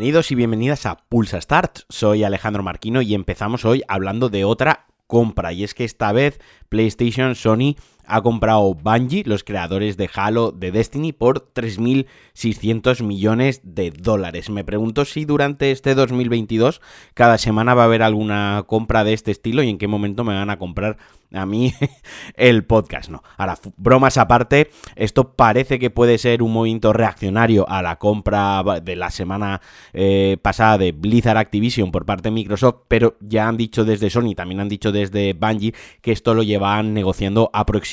Bienvenidos y bienvenidas a Pulsa Start. Soy Alejandro Marquino y empezamos hoy hablando de otra compra. Y es que esta vez PlayStation, Sony ha comprado Bungie, los creadores de Halo, de Destiny, por 3.600 millones de dólares. Me pregunto si durante este 2022 cada semana va a haber alguna compra de este estilo y en qué momento me van a comprar a mí el podcast, no. Ahora, bromas aparte, esto parece que puede ser un movimiento reaccionario a la compra de la semana eh, pasada de Blizzard Activision por parte de Microsoft, pero ya han dicho desde Sony, también han dicho desde Bungie que esto lo llevan negociando aproximadamente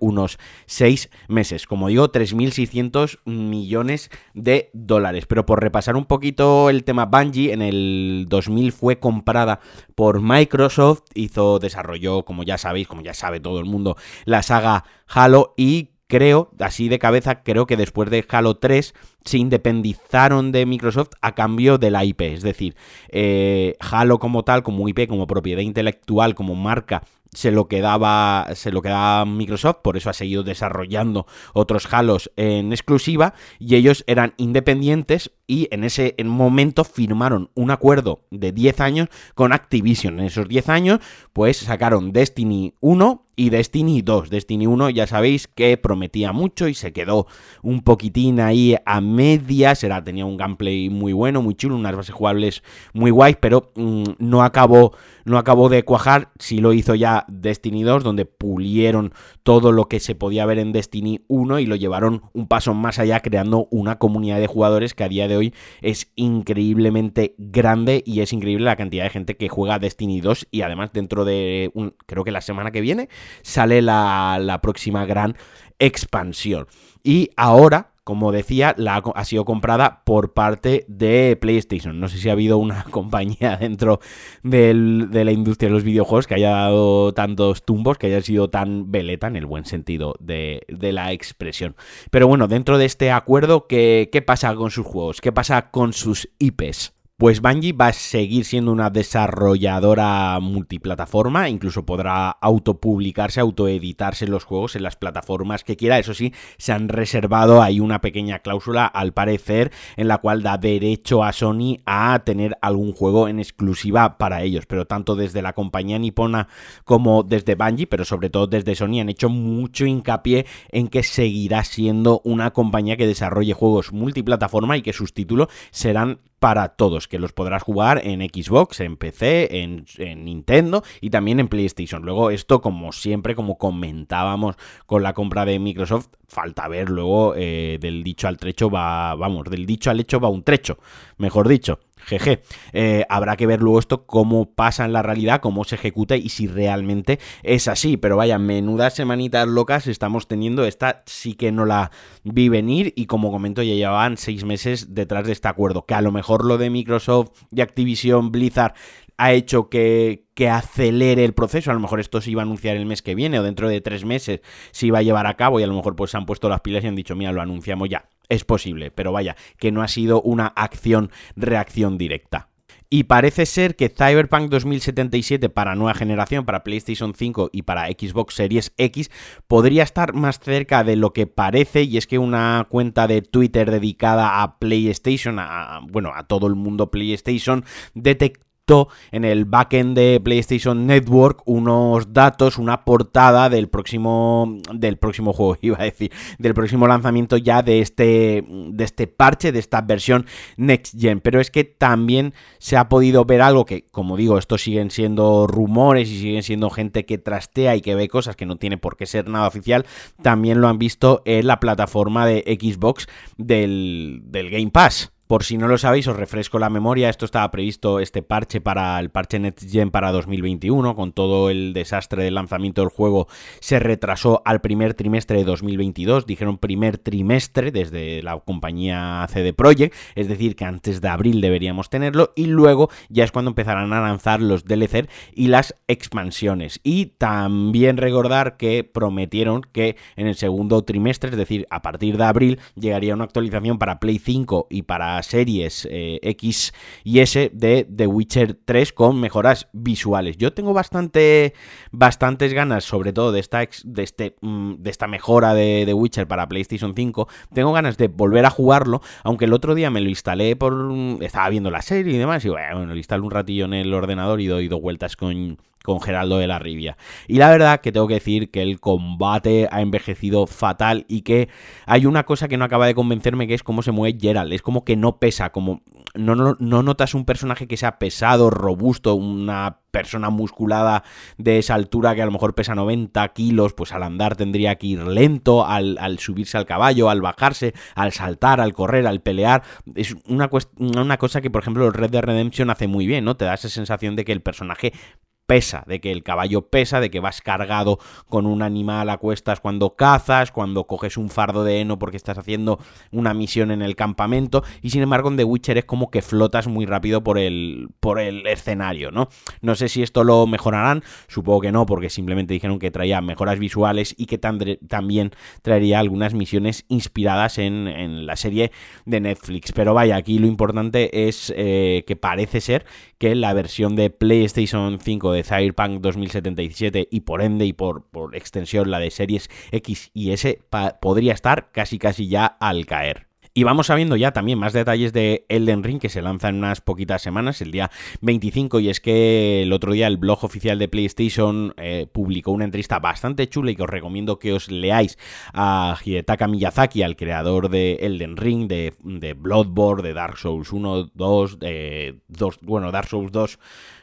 unos 6 meses. Como digo, 3.600 millones de dólares. Pero por repasar un poquito el tema Bungie, en el 2000 fue comprada por Microsoft, hizo, desarrolló como ya sabéis, como ya sabe todo el mundo, la saga Halo y creo, así de cabeza, creo que después de Halo 3 se independizaron de Microsoft a cambio de la IP. Es decir, eh, Halo como tal, como IP, como propiedad intelectual, como marca, se lo quedaba se lo quedaba Microsoft, por eso ha seguido desarrollando otros Halos en exclusiva y ellos eran independientes y en ese momento firmaron un acuerdo de 10 años con Activision. En esos 10 años pues sacaron Destiny 1 y Destiny 2. Destiny 1 ya sabéis que prometía mucho y se quedó un poquitín ahí a medias, era tenía un gameplay muy bueno, muy chulo, unas bases jugables muy guays, pero mm, no acabó no acabó de cuajar, si lo hizo ya Destiny 2, donde pulieron todo lo que se podía ver en Destiny 1 y lo llevaron un paso más allá, creando una comunidad de jugadores que a día de hoy es increíblemente grande y es increíble la cantidad de gente que juega Destiny 2 y además dentro de, creo que la semana que viene, sale la, la próxima gran expansión. Y ahora como decía, la ha, sido comprada por parte de PlayStation. No sé si ha habido una compañía dentro de la industria de los videojuegos que haya dado tantos tumbos, que haya sido tan veleta en el buen sentido de, la expresión. Pero bueno, dentro de este acuerdo, ¿qué, ¿qué pasa con sus juegos? ¿Qué pasa con sus IPs? Pues Bungie va a seguir siendo una desarrolladora multiplataforma, incluso podrá autopublicarse, autoeditarse los juegos en las plataformas que quiera. Eso sí, se han reservado ahí una pequeña cláusula, al parecer, en la cual da derecho a Sony a tener algún juego en exclusiva para ellos. Pero tanto desde la compañía nipona como desde Bungie, pero sobre todo desde Sony, han hecho mucho hincapié en que seguirá siendo una compañía que desarrolle juegos multiplataforma y que sus títulos serán para todos, que los podrás jugar en Xbox, en PC, en, Nintendo y también en PlayStation. Luego esto, como siempre, como comentábamos con la compra de Microsoft, falta ver luego eh, del dicho al trecho va, vamos, del dicho al hecho va un trecho, mejor dicho. Jeje, eh, habrá que ver luego esto cómo pasa en la realidad, cómo se ejecuta y si realmente es así. Pero vaya, menudas semanitas locas estamos teniendo. Esta sí que no la vi venir y como comento ya llevaban seis meses detrás de este acuerdo. Que a lo mejor lo de Microsoft y Activision Blizzard ha hecho que, que, acelere el proceso. A lo mejor esto se iba a anunciar el mes que viene o dentro de tres meses se iba a llevar a cabo y a lo mejor pues se han puesto las pilas y han dicho, mira, lo anunciamos ya. Es posible, pero vaya, que no ha sido una acción-reacción directa. Y parece ser que Cyberpunk 2077 para nueva generación, para PlayStation 5 y para Xbox Series X, podría estar más cerca de lo que parece. Y es que una cuenta de Twitter dedicada a PlayStation, a, bueno, a todo el mundo PlayStation, detectó en el backend de PlayStation Network unos datos, una portada del próximo del próximo juego, iba a decir, del próximo lanzamiento ya de este de este parche, de esta versión Next Gen, pero es que también se ha podido ver algo que, como digo, estos siguen siendo rumores y siguen siendo gente que trastea y que ve cosas que no tiene por qué ser nada oficial, también lo han visto en la plataforma de Xbox del, del Game Pass. Por si no lo sabéis, os refresco la memoria. Esto estaba previsto, este parche para el parche NetGen para 2021. Con todo el desastre del lanzamiento del juego, se retrasó al primer trimestre de 2022. Dijeron primer trimestre desde la compañía CD Projekt, es decir, que antes de abril deberíamos tenerlo. Y luego ya es cuando empezarán a lanzar los DLC y las expansiones. Y también recordar que prometieron que en el segundo trimestre, es decir, a partir de abril, llegaría una actualización para Play 5 y para series eh, X y S de The Witcher 3 con mejoras visuales. Yo tengo bastante, bastantes ganas, sobre todo de esta, de este, mm, de esta mejora de The Witcher para PlayStation 5. Tengo ganas de volver a jugarlo, aunque el otro día me lo instalé por... Estaba viendo la serie y demás, y bueno, lo instalé un ratillo en el ordenador y doy dos vueltas con con Geraldo de la Rivia. Y la verdad que tengo que decir que el combate ha envejecido fatal y que hay una cosa que no acaba de convencerme que es cómo se mueve Gerald. Es como que no pesa, como no, no, no notas un personaje que sea pesado, robusto, una persona musculada de esa altura que a lo mejor pesa 90 kilos, pues al andar tendría que ir lento, al, al subirse al caballo, al bajarse, al saltar, al correr, al pelear. Es una, una cosa que, por ejemplo, el Red Dead Redemption hace muy bien, ¿no? Te da esa sensación de que el personaje pesa, de que el caballo pesa, de que vas cargado con un animal a cuestas cuando cazas, cuando coges un fardo de heno porque estás haciendo una misión en el campamento, y sin embargo en The Witcher es como que flotas muy rápido por el, por el escenario, ¿no? No sé si esto lo mejorarán, supongo que no, porque simplemente dijeron que traía mejoras visuales y que también traería algunas misiones inspiradas en, en, la serie de Netflix. Pero vaya, aquí lo importante es eh, que parece ser que la versión de PlayStation 5 de Cyberpunk 2077 y por ende y por, por extensión la de series X y S podría estar casi casi ya al caer. Y vamos sabiendo ya también más detalles de Elden Ring que se lanza en unas poquitas semanas, el día 25, y es que el otro día el blog oficial de PlayStation eh, publicó una entrevista bastante chula y que os recomiendo que os leáis a Hidetaka Miyazaki, al creador de Elden Ring, de, Bloodborne, de Dark Souls 1, 2, de 2, bueno, Dark Souls 2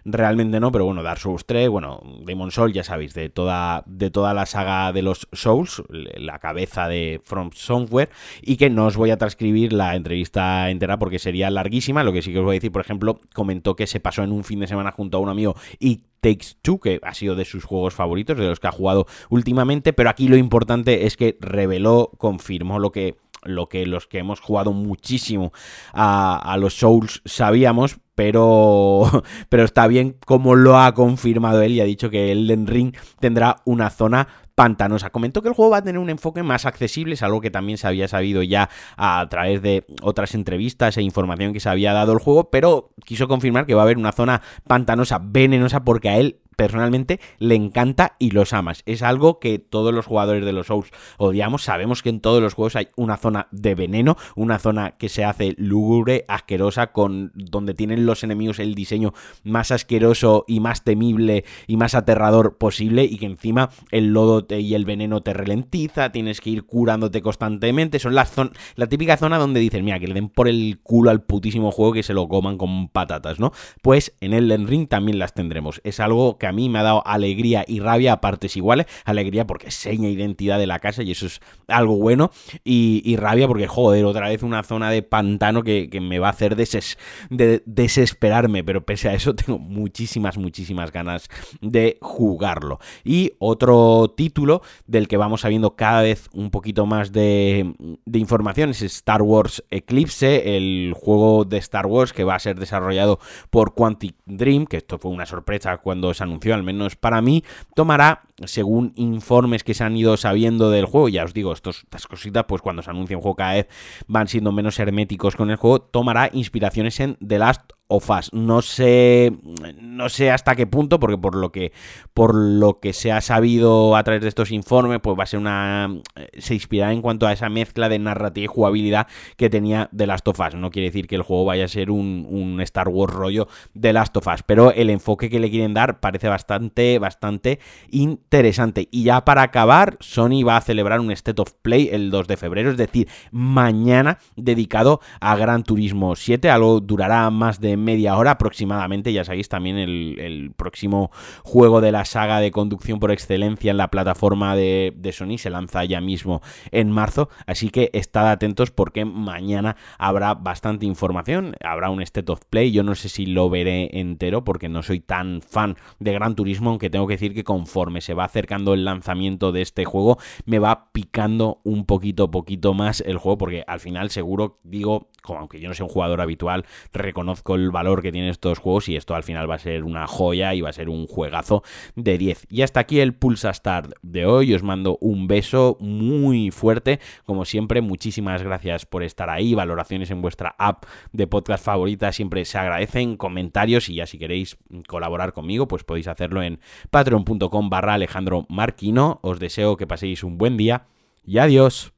realmente no, pero bueno, Dark Souls 3, bueno, Demon Soul, ya sabéis, de toda, de toda la saga de los Souls, la cabeza de From Software, y que no os voy a transcribir la entrevista entera porque sería larguísima, lo que sí que os voy a decir, por ejemplo, comentó que se pasó en un fin de semana junto a un amigo y Takes Two, que ha sido de sus juegos favoritos, de los que ha jugado últimamente, pero aquí lo importante es que reveló, confirmó lo que lo que los que hemos jugado muchísimo a los Souls sabíamos, pero, pero está bien como lo ha confirmado él y ha dicho que Elden Ring tendrá una zona pantanosa. Comentó que el juego va a tener un enfoque más accesible, es algo que también se había sabido ya a través de otras entrevistas e información que se había dado el juego, pero quiso confirmar que va a haber una zona pantanosa, venenosa, porque a él personalmente le encanta y los amas. Es algo que todos los jugadores de los Souls odiamos. Sabemos que en todos los juegos hay una zona de veneno, una zona que se hace lúgubre, asquerosa, con donde tienen los enemigos el diseño más asqueroso y más temible y más aterrador posible y que encima el lodo y el veneno te ralentiza, tienes que ir curándote constantemente. Son las la típica zona donde dices, mira, que le den por el culo al putísimo juego que se lo coman con patatas, ¿no? Pues en Elden Ring también las tendremos. Es algo que a mí me ha dado alegría y rabia a partes iguales. Alegría porque seña identidad de la casa y eso es algo bueno. Y, rabia porque, joder, otra vez una zona de pantano que, me va a hacer desesperarme. Pero pese a eso, tengo muchísimas, muchísimas ganas de jugarlo. Y otro título del que vamos sabiendo cada vez un poquito más de, de información es Star Wars Eclipse, el juego de Star Wars que va a ser desarrollado por Quantic Dream, que esto fue una sorpresa cuando se anunció al menos para mí, tomará, según informes que se han ido sabiendo del juego, ya os digo, estos, estas cositas, pues cuando se anuncia un juego cada vez van siendo menos herméticos con el juego, tomará inspiraciones en The Last o Fast. No sé, no sé hasta qué punto, porque por lo que, por lo que se ha sabido a través de estos informes, pues va a ser una, eh, se inspirará en cuanto a esa mezcla de narrativa y jugabilidad que tenía The Last of Us. No quiere decir que el juego vaya a ser un, un Star Wars rollo de Last of Us, pero el enfoque que le quieren dar parece bastante, bastante interesante. Y ya para acabar, Sony va a celebrar un State of Play el 2 de febrero, es decir, mañana dedicado a Gran Turismo 7, algo durará más de media hora aproximadamente. Ya sabéis, también el, próximo juego de la saga de conducción por excelencia en la plataforma de, Sony se lanza ya mismo en marzo. Así que estad atentos porque mañana habrá bastante información. Habrá un State of Play. Yo no sé si lo veré entero porque no soy tan fan de Gran Turismo, aunque tengo que decir que conforme se va acercando el lanzamiento de este juego, me va picando un poquito, poquito más el juego porque al final seguro, digo, como aunque yo no sea un jugador habitual, reconozco el valor que tienen estos juegos y esto al final va a ser una joya y va a ser un juegazo de 10. Y hasta aquí el Pulsa Start de hoy. Os mando un beso muy fuerte. Como siempre, muchísimas gracias por estar ahí. Valoraciones en vuestra app de podcast favorita siempre se agradecen. Comentarios y ya si queréis colaborar conmigo, pues podéis hacerlo en patreon.com barra Alejandro Marquino. Os deseo que paséis un buen día y adiós.